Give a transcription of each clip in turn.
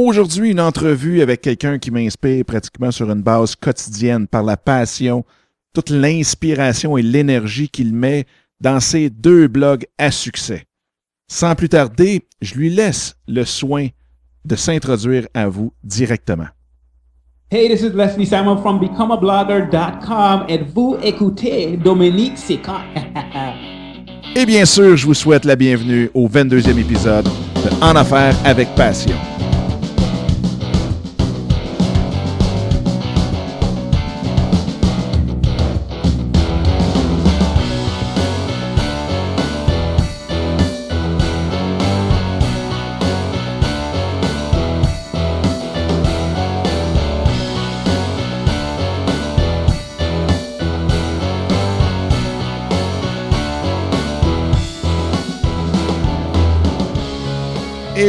Aujourd'hui, une entrevue avec quelqu'un qui m'inspire pratiquement sur une base quotidienne par la passion, toute l'inspiration et l'énergie qu'il met dans ses deux blogs à succès. Sans plus tarder, je lui laisse le soin de s'introduire à vous directement. Hey, this is Leslie Samuel from becomeablogger.com et vous écoutez Dominique Sica. Et bien sûr, je vous souhaite la bienvenue au 22e épisode de En Affaires avec Passion.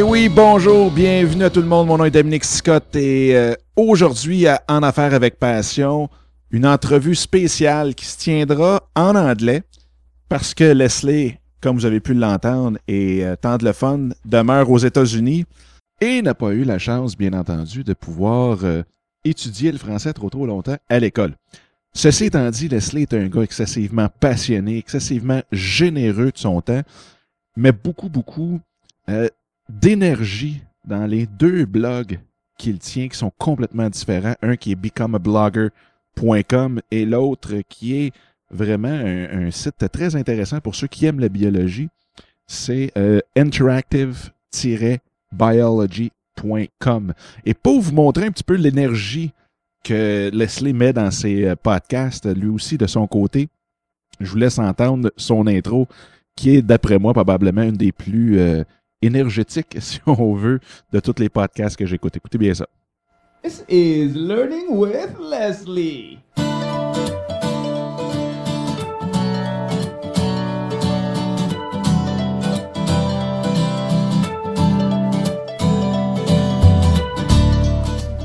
Et oui, bonjour, bienvenue à tout le monde. Mon nom est Dominique Scott et euh, aujourd'hui à En Affaires avec Passion, une entrevue spéciale qui se tiendra en anglais parce que Leslie, comme vous avez pu l'entendre, et euh, tant de le fun, demeure aux États-Unis et n'a pas eu la chance, bien entendu, de pouvoir euh, étudier le français trop trop longtemps à l'école. Ceci étant dit, Leslie est un gars excessivement passionné, excessivement généreux de son temps, mais beaucoup, beaucoup euh, d'énergie dans les deux blogs qu'il tient qui sont complètement différents. Un qui est becomeablogger.com et l'autre qui est vraiment un, site très intéressant pour ceux qui aiment la biologie. C'est euh, interactive-biology.com. Et pour vous montrer un petit peu l'énergie que Leslie met dans ses euh, podcasts, lui aussi de son côté, je vous laisse entendre son intro qui est, d'après moi, probablement une des plus euh, énergétiques, si on veut, de tous les podcasts que j'écoute. Écoutez bien ça. This is Learning with Leslie.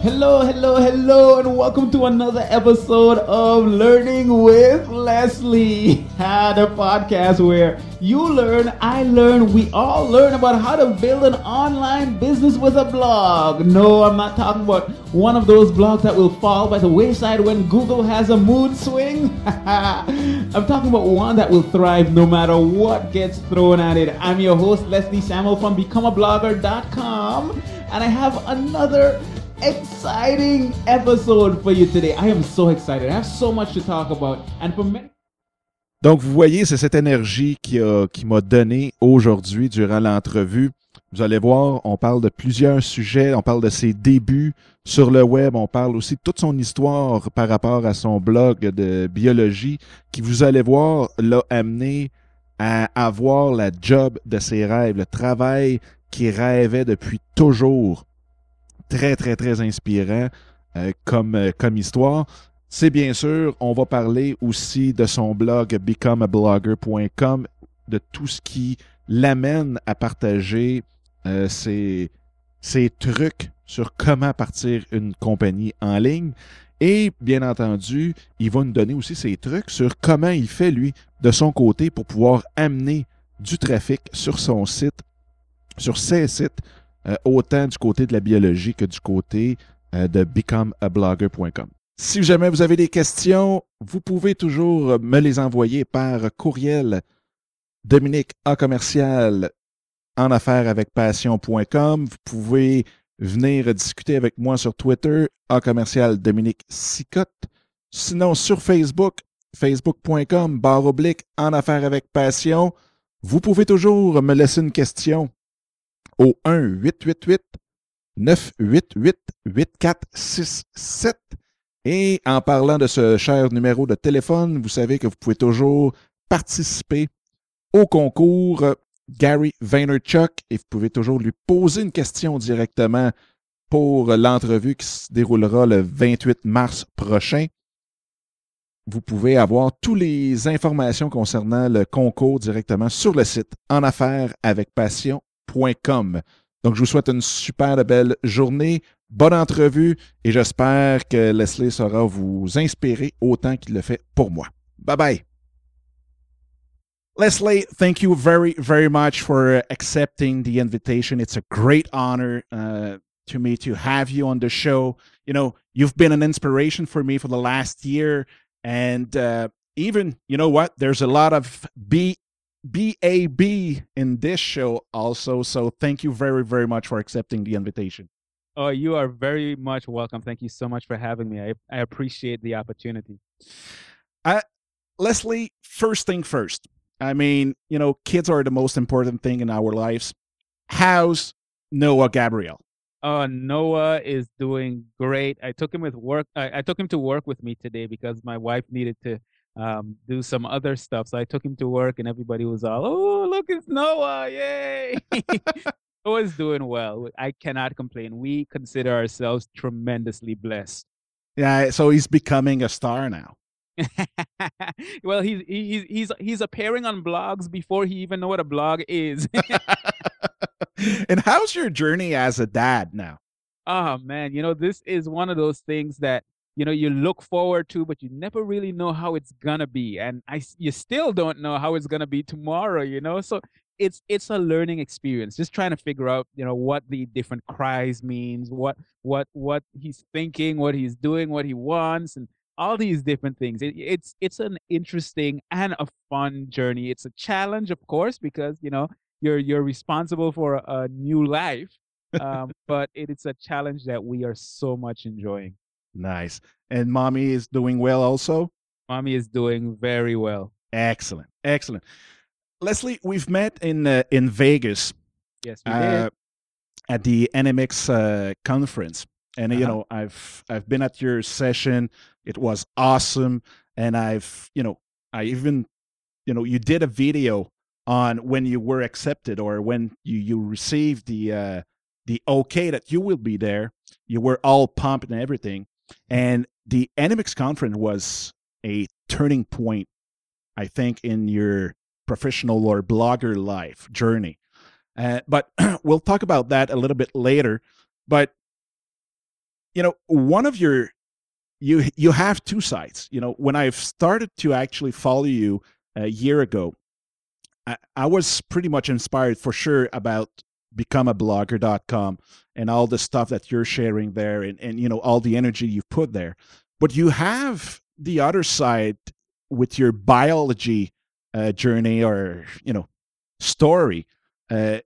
Hello, hello, hello, and welcome to another episode of Learning with Leslie, the podcast where you learn, I learn, we all learn about how to build an online business with a blog. No, I'm not talking about one of those blogs that will fall by the wayside when Google has a mood swing. I'm talking about one that will thrive no matter what gets thrown at it. I'm your host, Leslie Samuel from becomeablogger.com, and I have another exciting episode for you today. I am so excited. I have so much to talk about. And for many Donc, vous voyez, c'est cette énergie qui, a- qui m'a donné aujourd'hui durant l'entrevue. Vous allez voir, on parle de plusieurs sujets, on parle de ses débuts sur le web, on parle aussi de toute son histoire par rapport à son blog de biologie qui, vous allez voir, l'a amené à avoir la job de ses rêves, le travail qu'il rêvait depuis toujours. Très, très, très inspirant euh, comme, euh, comme histoire. C'est bien sûr, on va parler aussi de son blog becomeablogger.com, de tout ce qui l'amène à partager euh, ses, ses trucs sur comment partir une compagnie en ligne. Et bien entendu, il va nous donner aussi ses trucs sur comment il fait, lui, de son côté, pour pouvoir amener du trafic sur son site, sur ses sites, euh, autant du côté de la biologie que du côté euh, de becomeablogger.com. Si jamais vous avez des questions, vous pouvez toujours me les envoyer par courriel Dominique A commercial en affaires avec passion.com. Vous pouvez venir discuter avec moi sur Twitter, A commercial Dominique Sicotte. Sinon, sur Facebook, facebook.com, barre oblique, en affaires avec passion. Vous pouvez toujours me laisser une question au 1-888-988-8467. Et en parlant de ce cher numéro de téléphone, vous savez que vous pouvez toujours participer au concours euh, Gary Vaynerchuk et vous pouvez toujours lui poser une question directement pour l'entrevue qui se déroulera le 28 mars prochain. Vous pouvez avoir toutes les informations concernant le concours directement sur le site en affaires avec Donc, je vous souhaite une super belle journée, bonne entrevue et j'espère que Leslie saura vous inspirer autant qu'il le fait pour moi. Bye bye. Leslie, thank you very, very much for accepting the invitation. It's a great honor uh, to me to have you on the show. You know, you've been an inspiration for me for the last year, and uh, even you know what? There's a lot of B BAB in this show also. So thank you very very much for accepting the invitation. Oh, you are very much welcome. Thank you so much for having me. I, I appreciate the opportunity. Uh, Leslie, first thing first. I mean, you know, kids are the most important thing in our lives. How's Noah Gabriel? Oh, Noah is doing great. I took him with work. I, I took him to work with me today because my wife needed to um, do some other stuff. So I took him to work, and everybody was all, "Oh, look, it's Noah! Yay!" Noah's doing well. I cannot complain. We consider ourselves tremendously blessed. Yeah, so he's becoming a star now. well, he's he's he's he's appearing on blogs before he even know what a blog is. and how's your journey as a dad now? Oh man, you know this is one of those things that you know you look forward to, but you never really know how it's gonna be, and I you still don't know how it's gonna be tomorrow. You know, so it's it's a learning experience just trying to figure out you know what the different cries means what what what he's thinking what he's doing what he wants and all these different things. It, it's it's an interesting and a fun journey. It's a challenge, of course, because you know you're you're responsible for a, a new life. Um, but it, it's a challenge that we are so much enjoying. Nice. And mommy is doing well also. Mommy is doing very well. Excellent, excellent. Leslie, we've met in uh, in Vegas. Yes, we uh, did. At the NMX uh, conference, and uh-huh. you know, I've I've been at your session. It was awesome. And I've, you know, I even, you know, you did a video on when you were accepted or when you, you received the, uh, the okay that you will be there. You were all pumped and everything. And the NMX conference was a turning point, I think, in your professional or blogger life journey. Uh, but we'll talk about that a little bit later. But you know, one of your you you have two sides. You know, when I've started to actually follow you a year ago, I, I was pretty much inspired for sure about becomeablogger.com and all the stuff that you're sharing there and, and you know all the energy you've put there. But you have the other side with your biology uh, journey or you know story uh,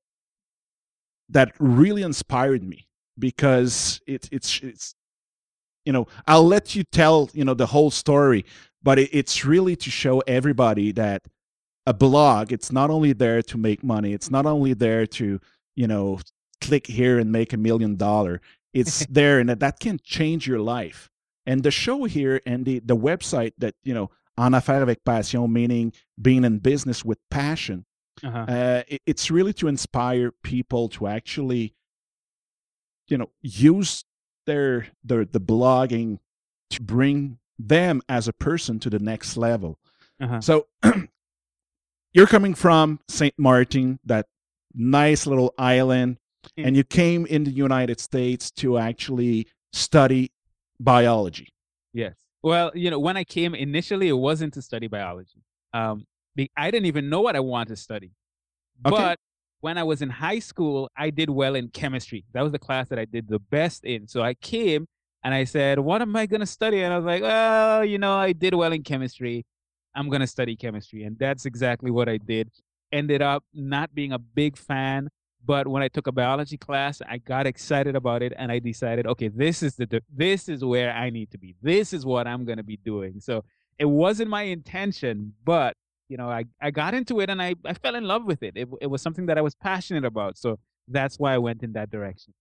that really inspired me because it, it's it's you know i'll let you tell you know the whole story but it, it's really to show everybody that a blog it's not only there to make money it's not only there to you know click here and make a million dollar it's there and that, that can change your life and the show here and the the website that you know en affaire avec passion meaning being in business with passion uh-huh. uh, it, it's really to inspire people to actually you know use their their the blogging to bring them as a person to the next level. Uh-huh. So you're coming from St. Martin, that nice little island, mm. and you came in the United States to actually study biology. Yes. Well, you know, when I came initially, it wasn't to study biology. Um, I didn't even know what I wanted to study. Okay. But when I was in high school, I did well in chemistry. That was the class that I did the best in. So I came and I said, What am I going to study? And I was like, Well, you know, I did well in chemistry. I'm going to study chemistry. And that's exactly what I did. Ended up not being a big fan. But when I took a biology class, I got excited about it and I decided, okay, this is the this is where I need to be. This is what I'm going to be doing. So it wasn't my intention, but you know, I, I got into it and I, I fell in love with it. it. It was something that I was passionate about. So that's why I went in that direction.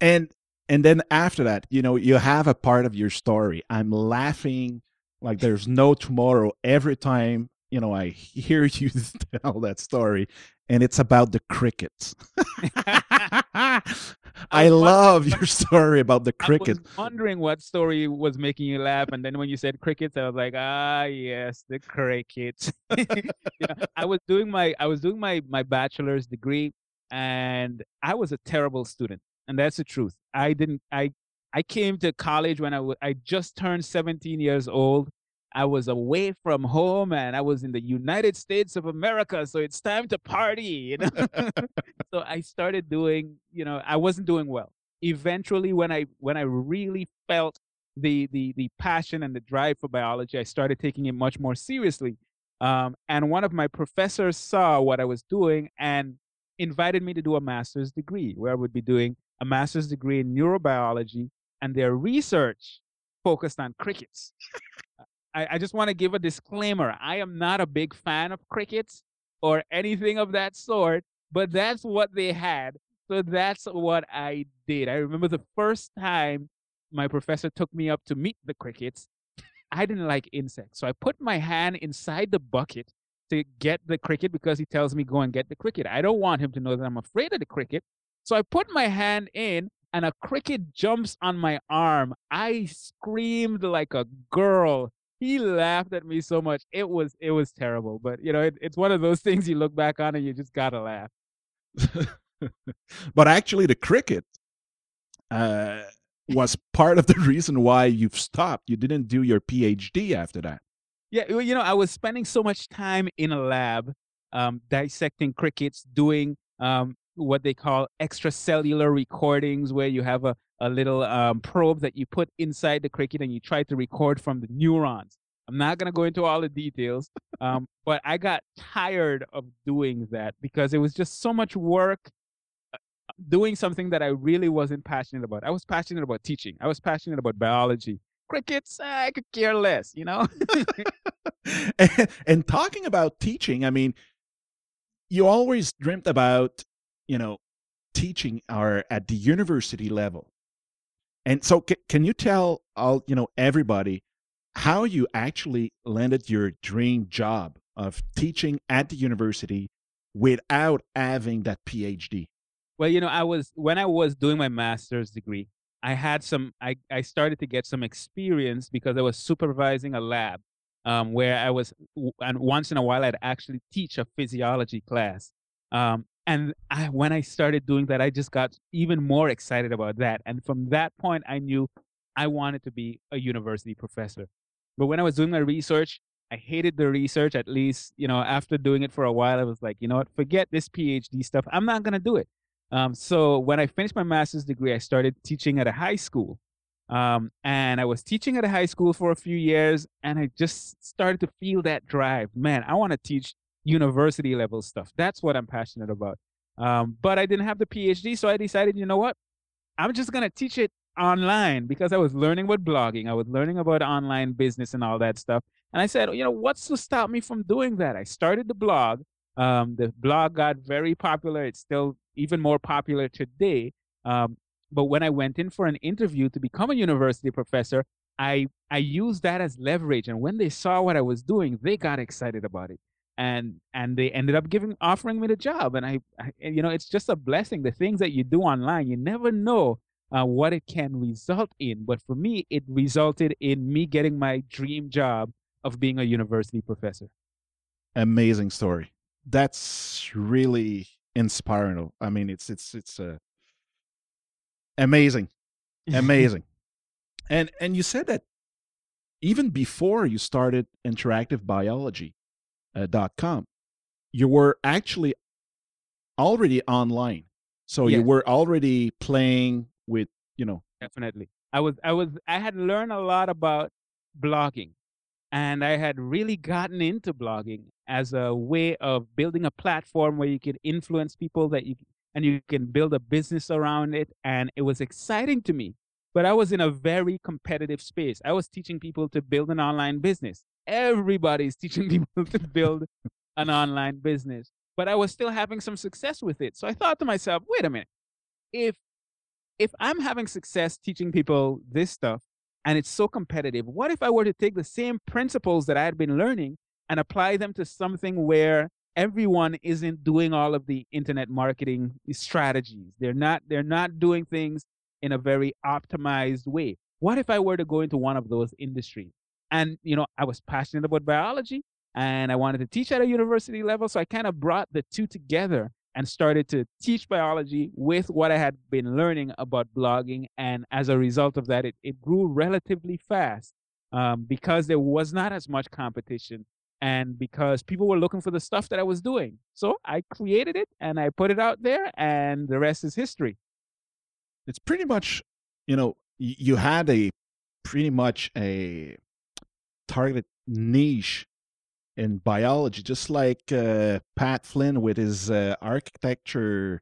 And and then after that, you know, you have a part of your story. I'm laughing like there's no tomorrow every time, you know, I hear you tell that story and it's about the crickets. I, love your story about the crickets. I was wondering what story was making you laugh, and then when you said crickets, I was like, ah, yes, the crickets. yeah, I was doing my I was doing my my bachelor's degree, and I was a terrible student, and that's the truth. I didn't I I came to college when I was I just turned 17 years old, I was away from home and I was in the United States of America. So it's time to party, you know. so I started doing, you know, I wasn't doing well. eventually when I when I really felt the the the passion and the drive for biology, I started taking it much more seriously. Um, and one of my professors saw what I was doing and invited me to do a master's degree, where I would be doing a master's degree in neurobiology, and their research focused on crickets. I, I just want to give a disclaimer: I am not a big fan of crickets or anything of that sort, but that's what they had. So that's what I did. I remember the first time my professor took me up to meet the crickets. I didn't like insects. So I put my hand inside the bucket to get the cricket because he tells me go and get the cricket. I don't want him to know that I'm afraid of the cricket. So I put my hand in and a cricket jumps on my arm. I screamed like a girl. He laughed at me so much. It was it was terrible. But you know, it, it's one of those things you look back on and you just gotta laugh. but actually, the cricket uh, was part of the reason why you've stopped. You didn't do your PhD after that. Yeah, well, you know, I was spending so much time in a lab um, dissecting crickets, doing um, what they call extracellular recordings, where you have a, a little um, probe that you put inside the cricket and you try to record from the neurons. I'm not going to go into all the details, um, but I got tired of doing that because it was just so much work doing something that I really wasn't passionate about. I was passionate about teaching. I was passionate about biology. Crickets, I could care less, you know? and, and talking about teaching, I mean, you always dreamt about, you know, teaching or at the university level. And so c- can you tell all, you know, everybody how you actually landed your dream job of teaching at the university without having that PhD? Well, you know, I was when I was doing my master's degree, I had some I, I started to get some experience because I was supervising a lab um, where I was and once in a while I'd actually teach a physiology class. Um, and I, when I started doing that, I just got even more excited about that. And from that point, I knew I wanted to be a university professor. But when I was doing my research, I hated the research. At least, you know, after doing it for a while, I was like, you know what, forget this PhD stuff. I'm not going to do it. Um, so when I finished my master's degree, I started teaching at a high school. Um, and I was teaching at a high school for a few years, and I just started to feel that drive. Man, I want to teach university level stuff. That's what I'm passionate about. Um, but I didn't have the PhD, so I decided, you know what? I'm just gonna teach it online because I was learning about blogging. I was learning about online business and all that stuff. And I said, you know, what's to stop me from doing that? I started the blog. Um, the blog got very popular. It's still even more popular today. Um, but when I went in for an interview to become a university professor, I I used that as leverage. And when they saw what I was doing, they got excited about it, and and they ended up giving offering me the job. And I, I you know, it's just a blessing. The things that you do online, you never know uh, what it can result in. But for me, it resulted in me getting my dream job of being a university professor. Amazing story. That's really inspiring. I mean, it's it's it's uh, amazing, amazing. and and you said that even before you started interactivebiology.com, uh, Uh, dot com, you were actually already online. So yes. you were already playing with, you know. Definitely. I was I was I had learned a lot about blogging and I had really gotten into blogging as a way of building a platform where you could influence people that you and you can build a business around it. And it was exciting to me. But I was in a very competitive space. I was teaching people to build an online business. Everybody's teaching people to build an online business. But I was still having some success with it. So I thought to myself, wait a minute. If if I'm having success teaching people this stuff, and it's so competitive. What if I were to take the same principles that I had been learning and apply them to something where everyone isn't doing all of the internet marketing strategies? They're not they're not doing things in a very optimized way. What if I were to go into one of those industries? And you know, I was passionate about biology and I wanted to teach at a university level, so I kind of brought the two together and started to teach biology with what I had been learning about blogging. And as a result of that, it, it grew relatively fast um, because there was not as much competition and because people were looking for the stuff that I was doing. So I created it and I put it out there, and the rest is history. it's pretty much you know you had a pretty much a targeted niche in biology, just like uh, Pat Flynn with his uh, architecture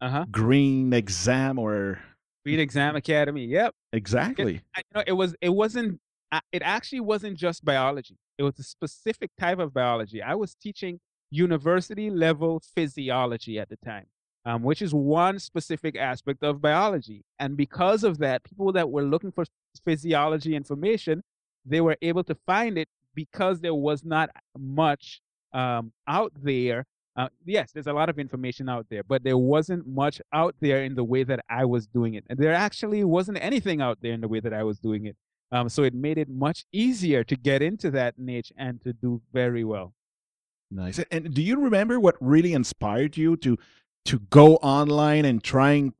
Uh huh. green exam or green Exam Academy. Yep. exactly. I- you know, it was it wasn't uh, it actually wasn't just biology. It was a specific type of biology. I was teaching university level physiology at the time, um, which is one specific aspect of biology. And because of that, people that were looking for physiology information, they were able to find it because there was not much um, out there. Uh, yes, there's a lot of information out there, but there wasn't much out there in the way that I was doing it. And there actually wasn't anything out there in the way that I was doing it. Um, so it made it much easier to get into that niche and to do very well. Nice. And do you remember what really inspired you to to go online and trying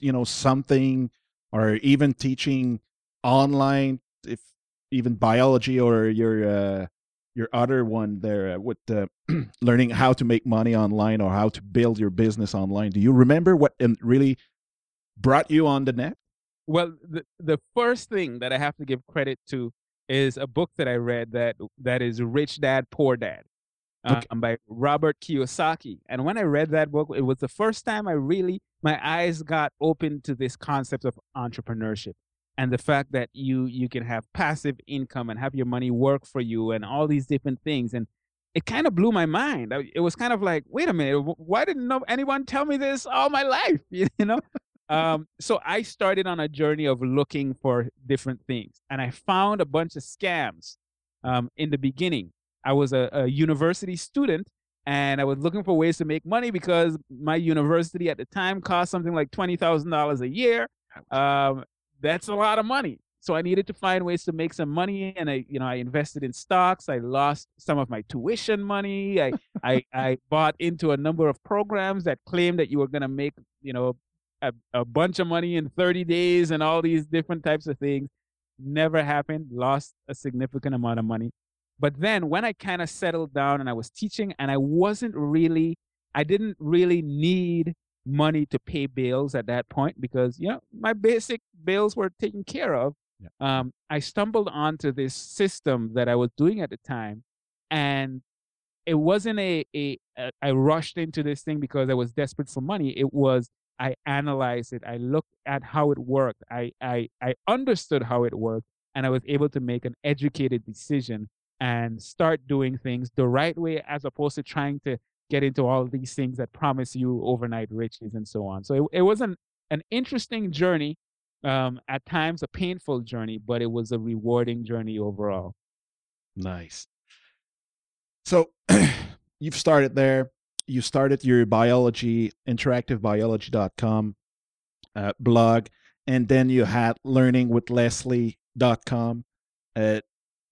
you know something or even teaching online if even biology or your uh your other one there uh, with uh, learning how to make money online or how to build your business online. Do you remember what um, really brought you on the net? Well, the, the first thing that I have to give credit to is a book that I read that that is Rich Dad Poor Dad um, Okay. by Robert Kiyosaki. And when I read that book, it was the first time I really my eyes got open to this concept of entrepreneurship and the fact that you you can have passive income and have your money work for you and all these different things and it kind of blew my mind. It was kind of like, wait a minute, why didn't no, anyone tell me this all my life? You know, um, so I started on a journey of looking for different things, and I found a bunch of scams. Um, in the beginning, I was a, a university student, and I was looking for ways to make money because my university at the time cost something like twenty thousand dollars a year. Um, that's a lot of money. So I needed to find ways to make some money, and I, you know, I invested in stocks. I lost some of my tuition money. I, I, I bought into a number of programs that claimed that you were going to make, you know, a, a bunch of money in 30 days and all these different types of things. Never happened. Lost a significant amount of money. But then when I kind of settled down and I was teaching, and I wasn't really, I didn't really need money to pay bills at that point because you know my basic bills were taken care of. Yeah. Um, I stumbled onto this system that I was doing at the time, and it wasn't a, a, a I rushed into this thing because I was desperate for money. It was I analyzed it. I looked at how it worked. I I I understood how it worked, and I was able to make an educated decision and start doing things the right way as opposed to trying to get into all these things that promise you overnight riches and so on. So it, it was an, an interesting journey, um, at times a painful journey, but it was a rewarding journey overall. Nice. So you've started there. You started your biology, interactivebiology.com uh, blog, and then you had learningwithleslie.com. Uh,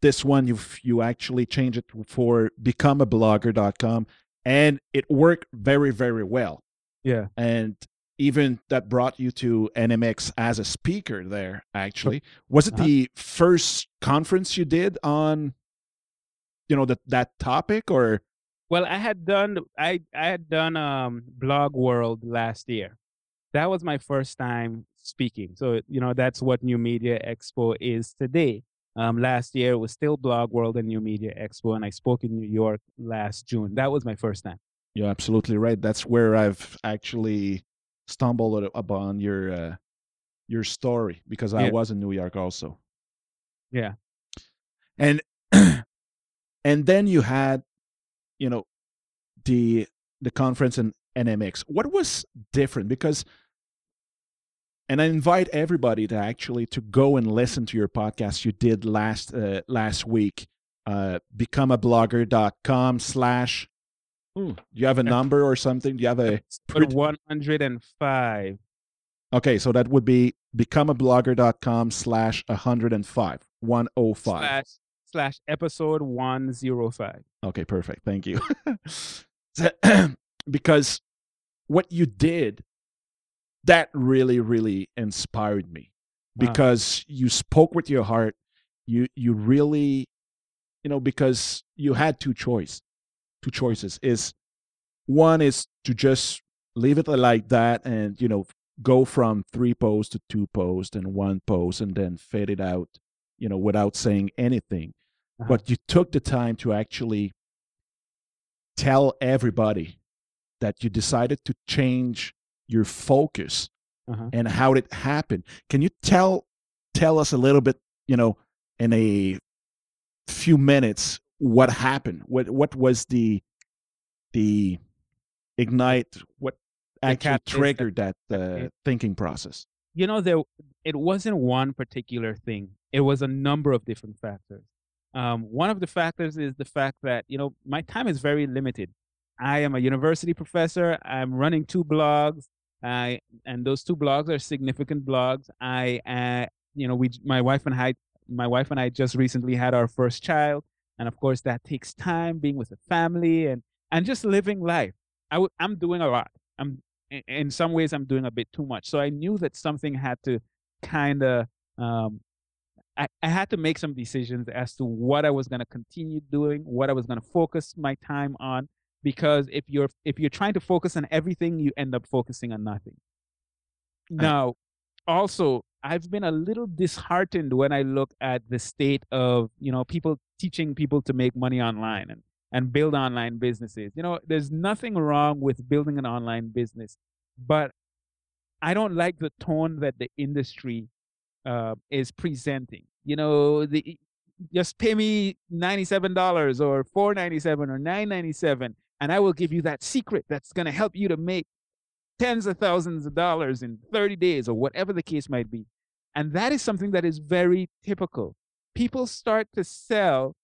this one you you actually changed it for becomeablogger.com, and it worked very very well. Yeah. And even that brought you to NMX as a speaker there. Actually, was it Uh-huh. the first conference you did on you know that that topic or Well, I had done I I had done um Blog World last year. That was my first time speaking. So you know that's what New Media Expo is today. Um, last year it was still Blog World and New Media Expo, and I spoke in New York last June. That was my first time. you're absolutely right that's where i've actually stumbled upon your uh, your story because i Yeah. was in new york also Yeah. and and then you had you know the the conference in nmx what was different because and i invite everybody to actually to go and listen to your podcast you did last uh, last week uh becomeablogger.com slash Hmm, do you have a number or something do you have a 105. okay so that would be becomeablogger.com slash 105 105 slash slash episode 105. Okay, perfect. Thank you. Because what you did, that really, really inspired me. Wow. Because you spoke with your heart. You you really, you know, because you had two choice, two choices. Is one is to just leave it like that and you know go from three posts to two posts and one post and then fade it out, you know, without saying anything. Uh-huh. But you took the time to actually tell everybody that you decided to change your focus Uh-huh. and how it happened. Can you tell tell us a little bit, you know, in a few minutes what happened? What what was the the ignite what actually triggered that uh, thinking process? you know there it wasn't one particular thing it was a number of different factors um, one of the factors is the fact that you know my time is very limited i am a university professor i'm running two blogs I, and those two blogs are significant blogs i uh, you know we my wife and i my wife and i just recently had our first child and of course that takes time being with the family and and just living life I w- i'm doing a lot i'm in, in some ways I'm doing a bit too much. So I knew that something had to kind of um, I, I had to make some decisions as to what I was going to continue doing, what I was going to focus my time on. Because if you're if you're trying to focus on everything, you end up focusing on nothing. Now, also, I've been a little disheartened when I look at the state of you know people teaching people to make money online and and build online businesses. You know, there's nothing wrong with building an online business, but I don't like the tone that the industry uh, is presenting. You know, the just pay me ninety-seven dollars or four ninety-seven or nine ninety-seven, and I will give you that secret that's going to help you to make tens of thousands of dollars in 30 days or whatever the case might be. And that is something that is very typical. People start to sell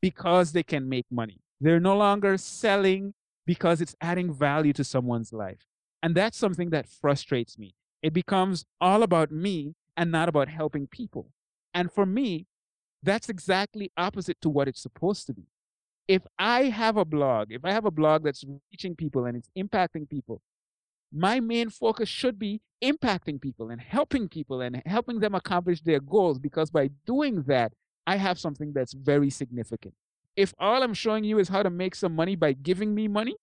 because they can make money. They're no longer selling because it's adding value to someone's life. And that's something that frustrates me. It becomes all about me and not about helping people. And for me, that's exactly opposite to what it's supposed to be. If I have a blog, if I have a blog that's reaching people and it's impacting people, my main focus should be impacting people and helping people and helping them accomplish their goals because by doing that, I have something that's very significant. If all I'm showing you is how to make some money by giving me money,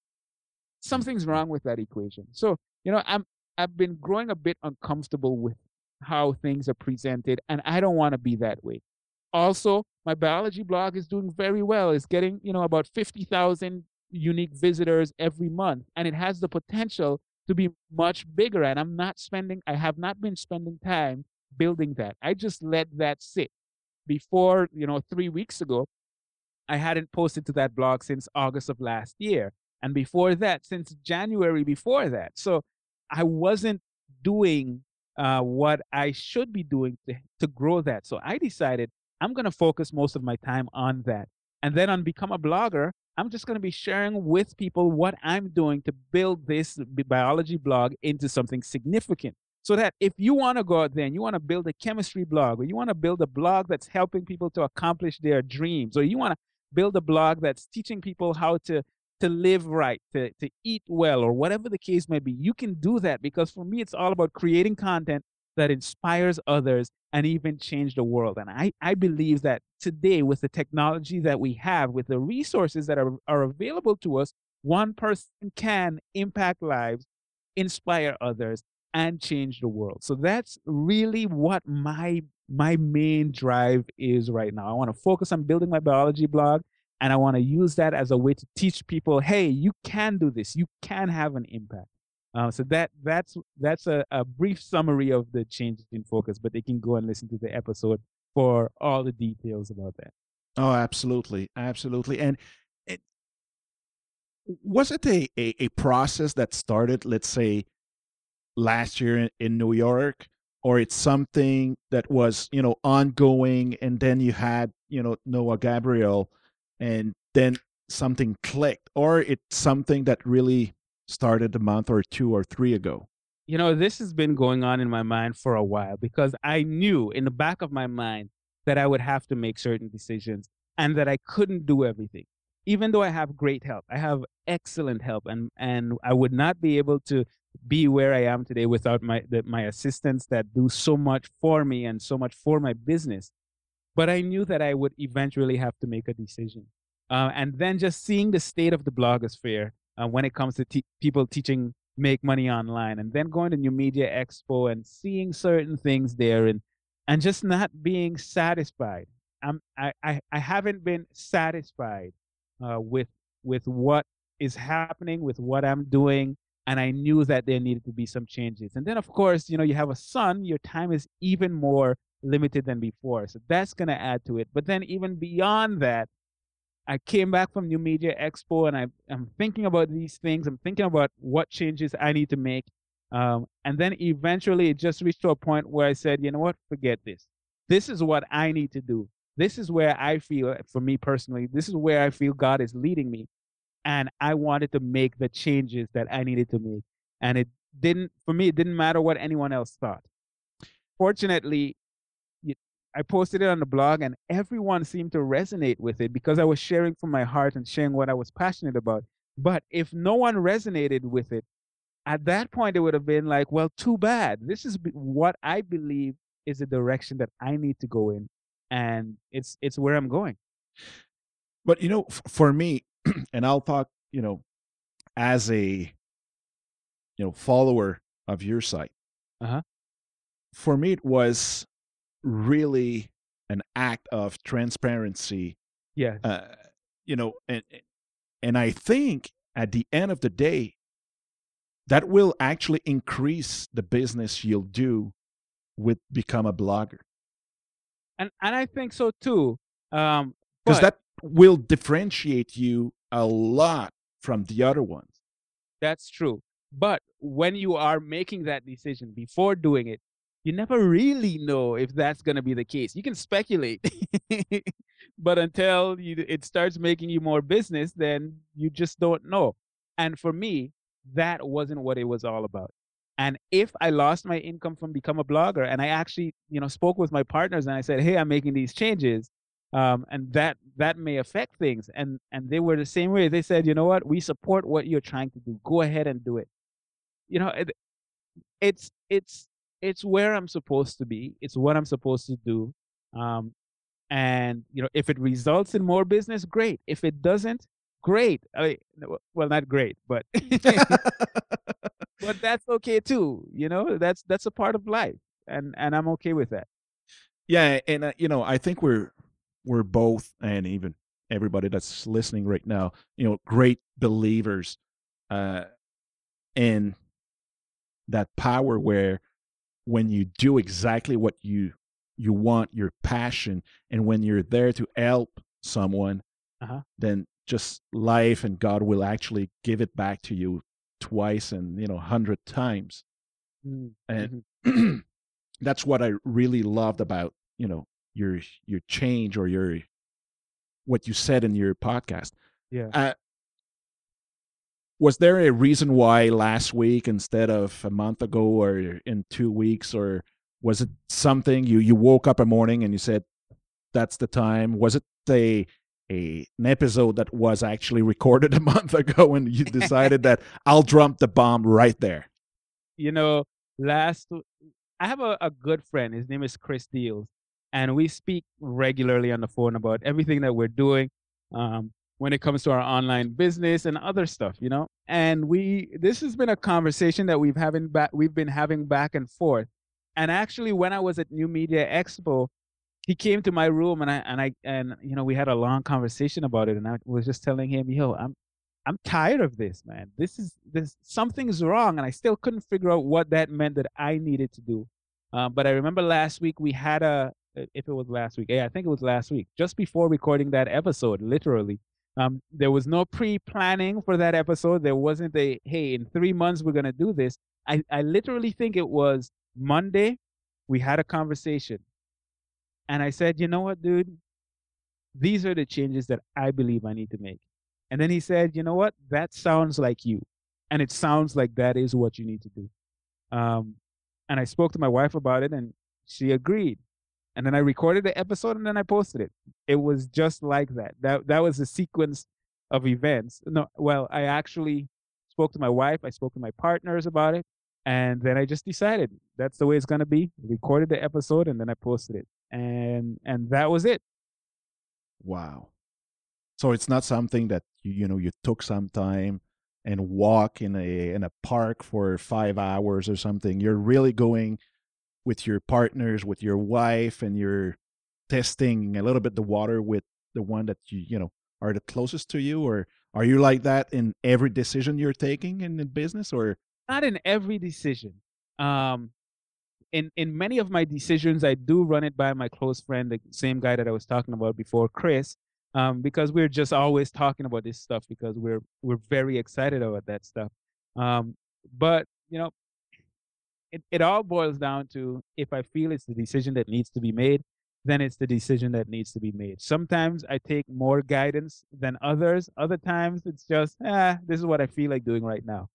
something's mm-hmm. wrong with that equation. So, you know, I'm I've been growing a bit uncomfortable with how things are presented and I don't want to be that way. Also, my biology blog is doing very well. It's getting, you know, about 50,000 unique visitors every month and it has the potential to be much bigger and i'm not spending i have not been spending time building that. I just let that sit. Before you know three weeks ago i hadn't posted to that blog since august of last year and before that since january before that. So i wasn't doing uh, what i should be doing to, to grow that. So i decided i'm going to focus most of my time on that and then on become a blogger I'm just going to be sharing with people what I'm doing to build this biology blog into something significant. So that if you want to go out there and you want to build a chemistry blog, or you want to build a blog that's helping people to accomplish their dreams, or you want to build a blog that's teaching people how to to live right, to, to eat well, or whatever the case may be, you can do that because for me, it's all about creating content that inspires others and even change the world. And I, I believe that today, with the technology that we have, with the resources that are, are available to us, one person can impact lives, inspire others, and change the world. So that's really what my my main drive is right now. I want to focus on building my biology blog and I want to use that as a way to teach people, hey, you can do this. You can have an impact. Uh, so that that's that's a, a brief summary of the changes in focus, but they can go and listen to the episode for all the details about that. Oh, absolutely, absolutely. And it, was it a, a, a process that started, let's say, last year in, in New York, or it's something that was you know ongoing, and then you had you know Noah Gabriel, and then something clicked, or it's something that really started a month or two or three ago? You know, this has been going on in my mind for a while because I knew in the back of my mind that I would have to make certain decisions and that I couldn't do everything. Even though I have great help, I have excellent help, and, and I would not be able to be where I am today without my, the, my assistants that do so much for me and so much for my business. But I knew that I would eventually have to make a decision. Uh, and then just seeing the state of the blogosphere uh, when it comes to te- people teaching make money online and then going to new media expo and seeing certain things there and and just not being satisfied. I'm i i, I haven't been satisfied uh, with with what is happening with what i'm doing and i knew that there needed to be some changes. And then of course you know you have a son your time is even more limited than before so that's going to add to it. But then even beyond that I came back from New Media Expo and I, I'm thinking about these things. I'm thinking about what changes I need to make. Um, and then eventually it just reached to a point where I said, you know what, forget this. This is what I need to do. This is where I feel, for me personally, this is where I feel God is leading me. And I wanted to make the changes that I needed to make. And it didn't, for me, it didn't matter what anyone else thought. Fortunately, I posted it on the blog and everyone seemed to resonate with it because I was sharing from my heart and sharing what I was passionate about. But if no one resonated with it, at that point it would have been like, well, too bad. This is what I believe is the direction that I need to go in and it's it's where I'm going. But you know, for me, and I'll talk, you know, as a you know, follower of your site. Uh-huh. For me it was really an act of transparency. Yeah. Uh, you know, and and I think at the end of the day, that will actually increase the business you'll do with become a blogger. And and I think so too. Um because that will differentiate you a lot from the other ones. That's true. But when you are making that decision before doing it, you never really know if that's going to be the case. You can speculate, but until you, it starts making you more business, then you just don't know. And for me, that wasn't what it was all about. And if I lost my income from become a blogger, and I actually, you know, spoke with my partners and I said, "Hey, I'm making these changes," um, and that that may affect things, and and they were the same way. They said, "You know what? We support what you're trying to do. Go ahead and do it." You know, it, it's it's it's where I'm supposed to be. It's what I'm supposed to do. Um, and you know, if it results in more business, great. If it doesn't, great. I mean, well, not great, but but that's okay too. You know, that's that's a part of life, and and I'm okay with that. Yeah, and uh, you know, I think we're we're both, and even everybody that's listening right now, you know, great believers uh, in that power where when you do exactly what you you want your passion and when you're there to help someone uh-huh. then just life and god will actually give it back to you twice and you know 100 times mm-hmm. and that's what i really loved about you know your your change or your what you said in your podcast yeah uh, was there a reason why last week instead of a month ago or in two weeks or was it something you you woke up a morning and you said that's the time was it a a an episode that was actually recorded a month ago and you decided that I'll drop the bomb right there you know last I have a, a good friend his name is Chris Deals and we speak regularly on the phone about everything that we're doing um, when it comes to our online business and other stuff, you know. And we this has been a conversation that we've having back we've been having back and forth. And actually, when I was at New Media Expo, he came to my room and I and I and you know we had a long conversation about it. And I was just telling him, "Yo, I'm I'm tired of this, man. This is this something's wrong." And I still couldn't figure out what that meant that I needed to do. Um, but I remember last week we had a if it was last week, yeah, I think it was last week, just before recording that episode, literally um, there was no pre-planning for that episode. There wasn't a hey, in three months we're gonna do this. I, I literally think it was Monday. We had a conversation, and I said, you know what, dude, these are the changes that I believe I need to make. And then he said, you know what, that sounds like you, and it sounds like that is what you need to do. Um, and I spoke to my wife about it, and she agreed and then I recorded the episode and then I posted it. It was just like that. That that was a sequence of events. No, well, I actually spoke to my wife, I spoke to my partners about it, and then I just decided that's the way it's gonna be. Recorded the episode and then I posted it, and and that was it. Wow. So it's not something that you you know you took some time and walk in a in a park for five hours or something. You're really going with your partners, with your wife, and you're testing a little bit the water with the one that you you know are the closest to you, or are you like that in every decision you're taking in the business, or not in every decision. Um, in in many of my decisions, I do run it by my close friend, the same guy that I was talking about before, Chris, um, because we're just always talking about this stuff because we're we're very excited about that stuff. Um, but you know, it it all boils down to if I feel it's the decision that needs to be made, then it's the decision that needs to be made. Sometimes I take more guidance than others. Other times it's just, ah, this is what I feel like doing right now.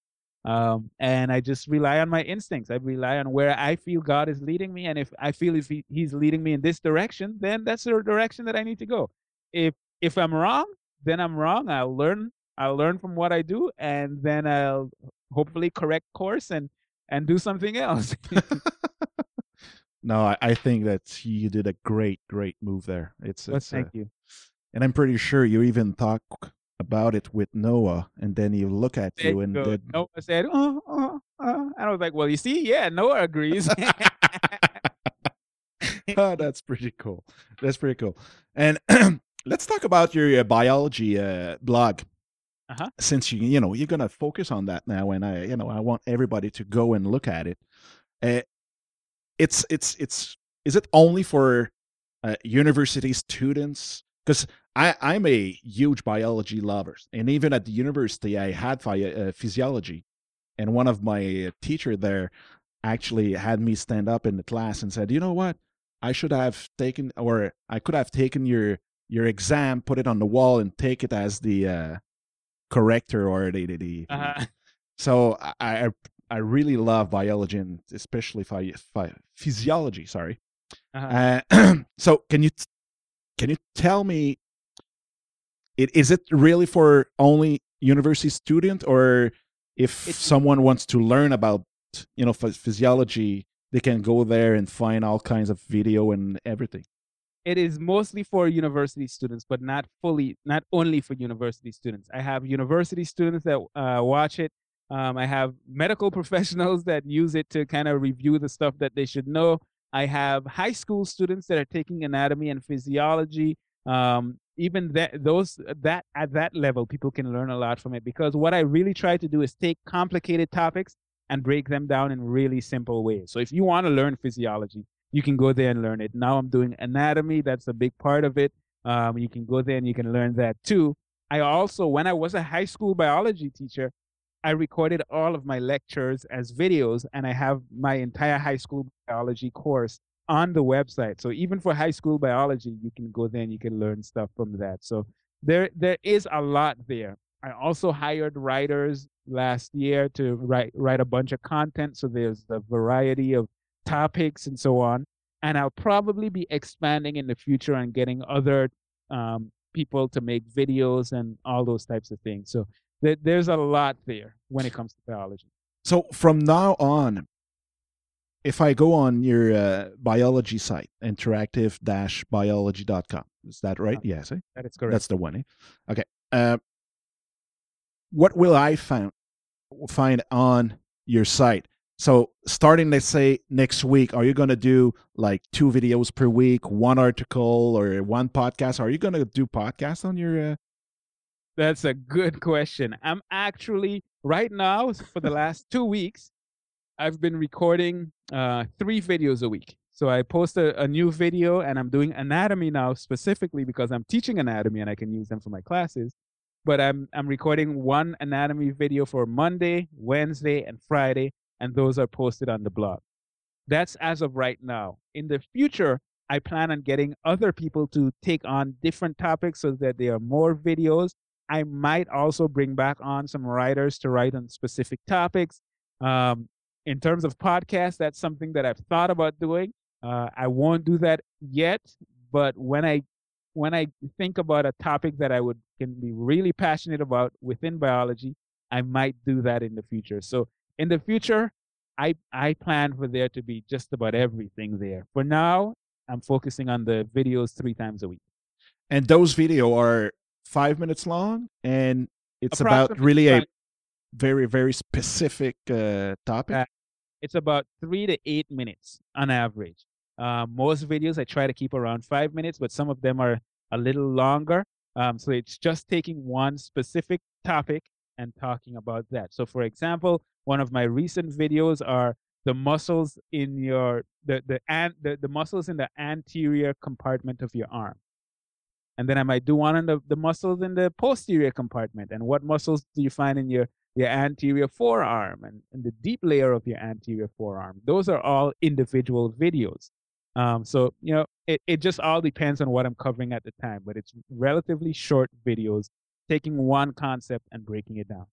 Um, and I just rely on my instincts. I rely on where I feel God is leading me. And if I feel if he, He's leading me in this direction, then that's the direction that I need to go. If if I'm wrong, then I'm wrong. I'll learn. I'll learn from what I do, and then I'll hopefully correct course and and do something else. no, I, I, think that you did a great, great move there. It's, well, thank uh, you. And I'm pretty sure you even talk about it with Noah, and then he look at there you and then... Noah said, oh, oh, oh. and I was like, well, you see, yeah, Noah agrees. oh, that's pretty cool. That's pretty cool. And let's talk about your uh, biology uh, blog. Uh-huh. Since you you know you're gonna focus on that now, and I you know I want everybody to go and look at it. Uh, it's it's it's is it only for uh, university students? Because I, I'm a huge biology lover, and even at the university, I had uh, physiology, and one of my uh, teacher there actually had me stand up in the class and said, "You know what? I should have taken, or I could have taken your your exam, put it on the wall, and take it as the uh, corrector or the the." the uh-huh. So I, I I really love biology and especially phy- phy- physiology. Sorry. Uh-huh. Uh, so can you can you tell me it, is it really for only university student or if it's, someone wants to learn about you know physiology they can go there and find all kinds of video and everything it is mostly for university students but not fully not only for university students. I have university students that uh, watch it. Um, i have medical professionals that use it to kind of review the stuff that they should know. I have high school students that are taking anatomy and physiology. Um, even that those that at that level people can learn a lot from it because what i really try to do is take complicated topics and break them down in really simple ways. So if you want to learn physiology you can go there and learn it now i'm doing anatomy that's a big part of it um, you can go there and you can learn that too i also when i was a high school biology teacher i recorded all of my lectures as videos and i have my entire high school biology course on the website. So even for high school biology, you can go there and you can learn stuff from that. So there there is a lot there. I also hired writers last year to write write a bunch of content. So there's a variety of topics and so on. And I'll probably be expanding in the future and getting other um, people to make videos and all those types of things. So th- there's a lot there when it comes to biology. So from now on, if I go on your uh, biology site, interactive-biology.com, is that right? Yes, eh? that is correct. That's the one. Eh? Okay. Uh, what will I find find on your site? So starting, let's say next week, are you going to do like two videos per week, one article, or one podcast? Are you going to do podcasts on your? Uh... That's a good question. I'm actually right now for the last two weeks. I've been recording uh, three videos a week. So I post a, a, new video and I'm doing anatomy now specifically because I'm teaching anatomy and I can use them for my classes. But I'm I'm recording one anatomy video for Monday, Wednesday, and Friday, and those are posted on the blog. That's as of right now. In the future, I plan on getting other people to take on different topics so that there are more videos. I might also bring back on some writers to write on specific topics. Um, in terms of podcasts, that's something that I've thought about doing. Uh, I won't do that yet, but when I when I think about a topic that I would can be really passionate about within biology, I might do that in the future. So in the future, I I plan for there to be just about everything there. For now, I'm focusing on the videos three times a week. And those video are five minutes long, and it's about really a very very specific uh, topic? Uh, it's about three to eight minutes on average. Uh, most videos I try to keep around five minutes, but some of them are a little longer. Um, so it's just taking one specific topic and talking about that. So, for example, one of my recent videos are the muscles in your the the and the, the muscles in the anterior compartment of your arm. And then I might do one on the, the muscles in the posterior compartment. And what muscles do you find in your your anterior forearm and, and the deep layer of your anterior forearm. Those are all individual videos. Um, so, you know, it, it just all depends on what I'm covering at the time, but it's relatively short videos taking one concept and breaking it down.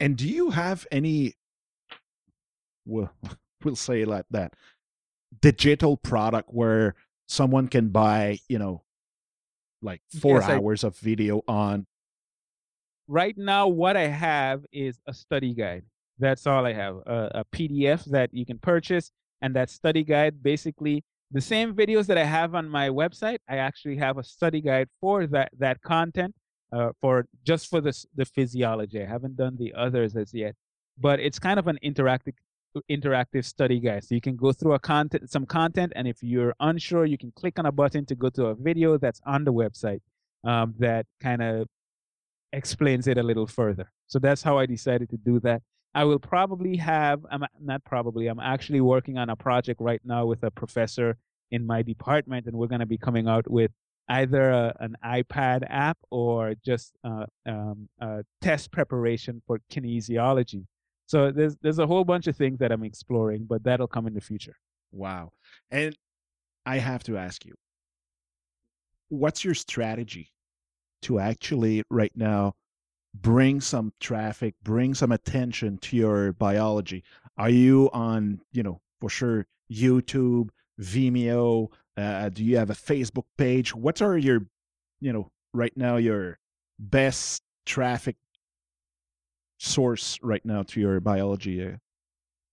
And do you have any, well, we'll say it like that, digital product where someone can buy, you know, like four yes, hours I, of video on right now what i have is a study guide. That's all i have a, a, pdf that you can purchase and that study guide. Basically the same videos that i have on my website i actually have a study guide for that that content uh, for just for this the physiology i haven't done the others as yet but it's kind of an interactive interactive study guide so you can go through a content some content and if you're unsure you can click on a button to go to a video that's on the website um, that kind of explains it a little further. So that's how I decided to do that. I will probably have, I'm not probably, I'm actually working on a project right now with a professor in my department, and we're going to be coming out with either a, an iPad app or just uh, um, test preparation for kinesiology. So there's there's a whole bunch of things that I'm exploring, but that'll come in the future. Wow. And I have to ask you, what's your strategy to actually right now bring some traffic, bring some attention to your biology? Are you on, you know, for sure, YouTube, Vimeo? Uh, do you have a Facebook page? What are your, you know, right now your best traffic source right now to your biology uh,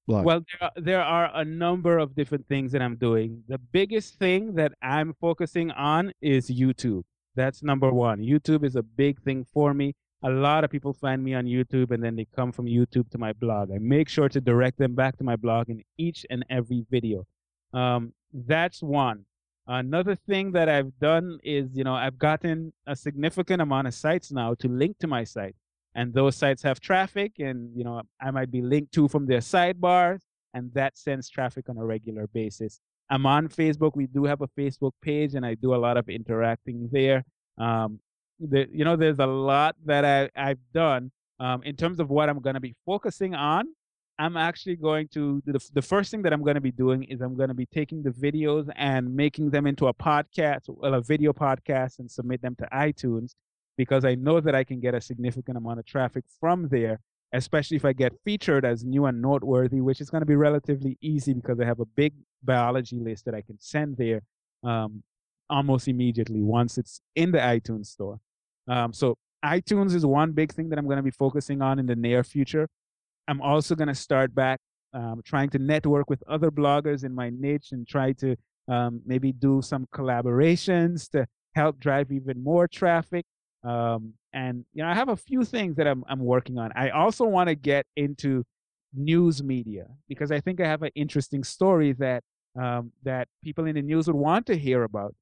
blog? Well, there are, there are a number of different things that I'm doing. The biggest thing that I'm focusing on is YouTube. That's number one. YouTube is a big thing for me. A lot of people find me on YouTube and then they come from YouTube to my blog. I make sure to direct them back to my blog in each and every video. Um, that's one. Another thing that I've done is, you know, I've gotten a significant amount of sites now to link to my site. And those sites have traffic, and, you know, I might be linked to from their sidebars, and that sends traffic on a regular basis. I'm on Facebook. We do have a Facebook page, and I do a lot of interacting there. Um, the, you know, there's a lot that I, I've done um, in terms of what I'm going to be focusing on. I'm actually going to the, the first thing that I'm going to be doing is I'm going to be taking the videos and making them into a podcast, well, a video podcast, and submit them to iTunes because I know that I can get a significant amount of traffic from there especially if I get featured as new and noteworthy, which is going to be relatively easy because I have a big biology list that I can send there um, almost immediately once it's in the iTunes store. Um, so iTunes is one big thing that I'm going to be focusing on in the near future. I'm also going to start back um, trying to network with other bloggers in my niche and try to um, maybe do some collaborations to help drive even more traffic. Um, and you know, I have a few things that I'm I'm working on. I also want to get into news media because I think I have an interesting story that um, that people in the news would want to hear about,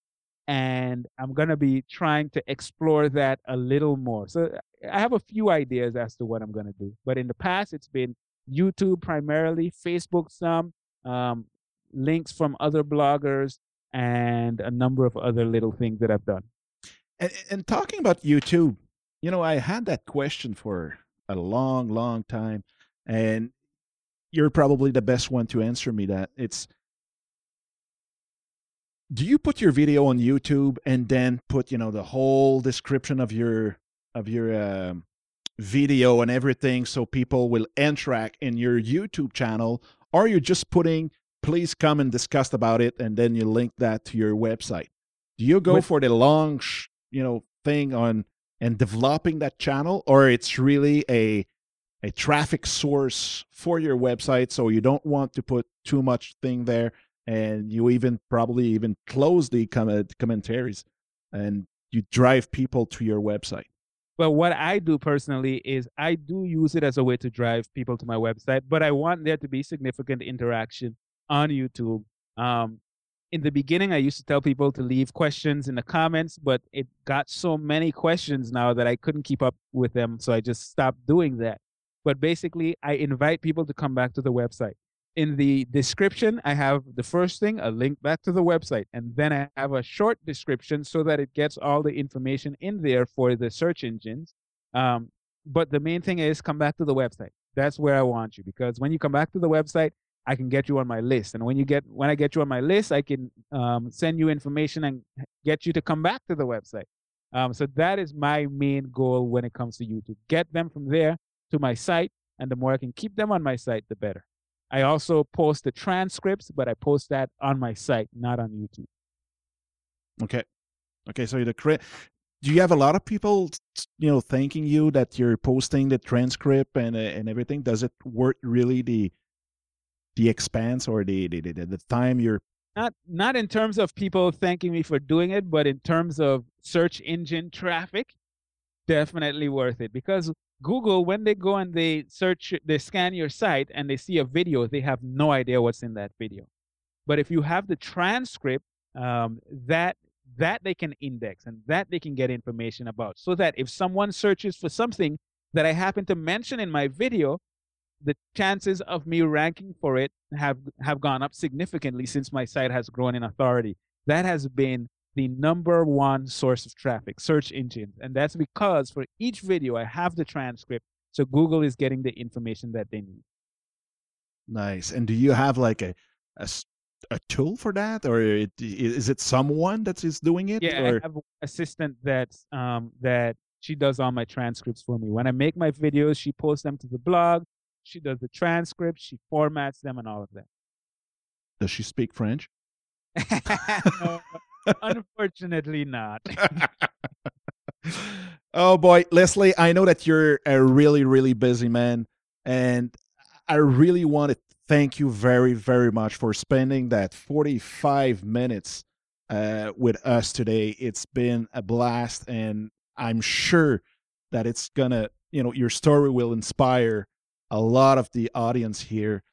and I'm gonna be trying to explore that a little more. So I have a few ideas as to what I'm gonna do. But in the past, it's been YouTube primarily, Facebook some, um, links from other bloggers, and a number of other little things that I've done. And, and talking about YouTube, you know, I had that question for a long, long time, and you're probably the best one to answer me that. It's do you put your video on YouTube and then put, you know, the whole description of your of your um, video and everything so people will interact in your YouTube channel, or you're just putting please come and discuss about it and then you link that to your website? Do you go With, for the long, sh- you know, thing on and developing that channel or it's really a a traffic source for your website so you don't want to put too much thing there and you even probably even close the comment commentaries and you drive people to your website But what I do personally is I do use it as a way to drive people to my website, but I want there to be significant interaction on YouTube. Um, in the beginning, I used to tell people to leave questions in the comments, but it got so many questions now that I couldn't keep up with them. So I just stopped doing that. But basically, I invite people to come back to the website. In the description, I have the first thing, a link back to the website, and then I have a short description so that it gets all the information in there for the search engines. Um, but the main thing is come back to the website. That's where I want you because when you come back to the website, I can get you on my list. And when you get when I get you on my list, I can um, send you information and get you to come back to the website. Um, so that is my main goal when it comes to YouTube. Get them from there to my site, and the more I can keep them on my site, the better. I also post the transcripts, but I post that on my site, not on YouTube. Okay. Okay. So the cre- do you have a lot of people, you know, thanking you that you're posting the transcript and uh, and everything? Does it work really the the expense or the, the, the, the time you're not not in terms of people thanking me for doing it, but in terms of search engine traffic, definitely worth it because Google, when they go and they search, they scan your site and they see a video, they have no idea what's in that video. But if you have the transcript, um, that that they can index and that they can get information about, so that if someone searches for something that I happen to mention in my video, the chances of me ranking for it have have gone up significantly since my site has grown in authority. That has been the number one source of traffic, search engines, and that's because for each video I have the transcript, so Google is getting the information that they need. Nice. And do you have like a a, a tool for that, or it, is it someone that is doing it? Yeah, or? I have an assistant that um that she does all my transcripts for me. When I make my videos, she posts them to the blog. She does the transcripts, she formats them, and all of that. Does she speak French? no, unfortunately, not. oh boy, Leslie, I know that you're a really, really busy man, and I really want to thank you very, very much for spending that 45 minutes uh, with us today. It's been a blast, and I'm sure that it's gonna, you know, your story will inspire a lot of the audience here.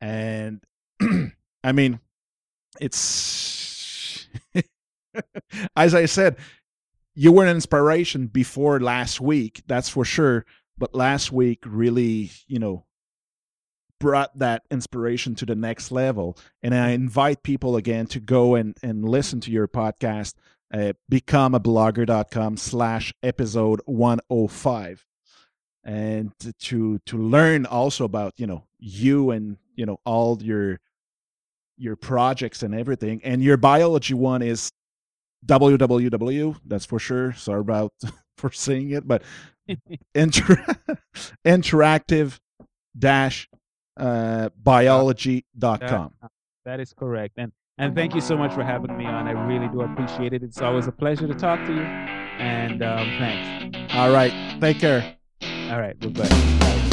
And I mean, it's as I said, you were an inspiration before last week, that's for sure. But last week really, you know, brought that inspiration to the next level. And I invite people again to go and, and listen to your podcast, uh, becomeablogger.com slash episode 105 and to to learn also about you know you and you know all your your projects and everything and your biology one is www that's for sure. Sorry about for saying it but inter- interactive dash uh biology.com that is correct and and thank you so much for having me on. I really do appreciate it. It's always a pleasure to talk to you and um, thanks. All right take care. All right, Goodbye. bye.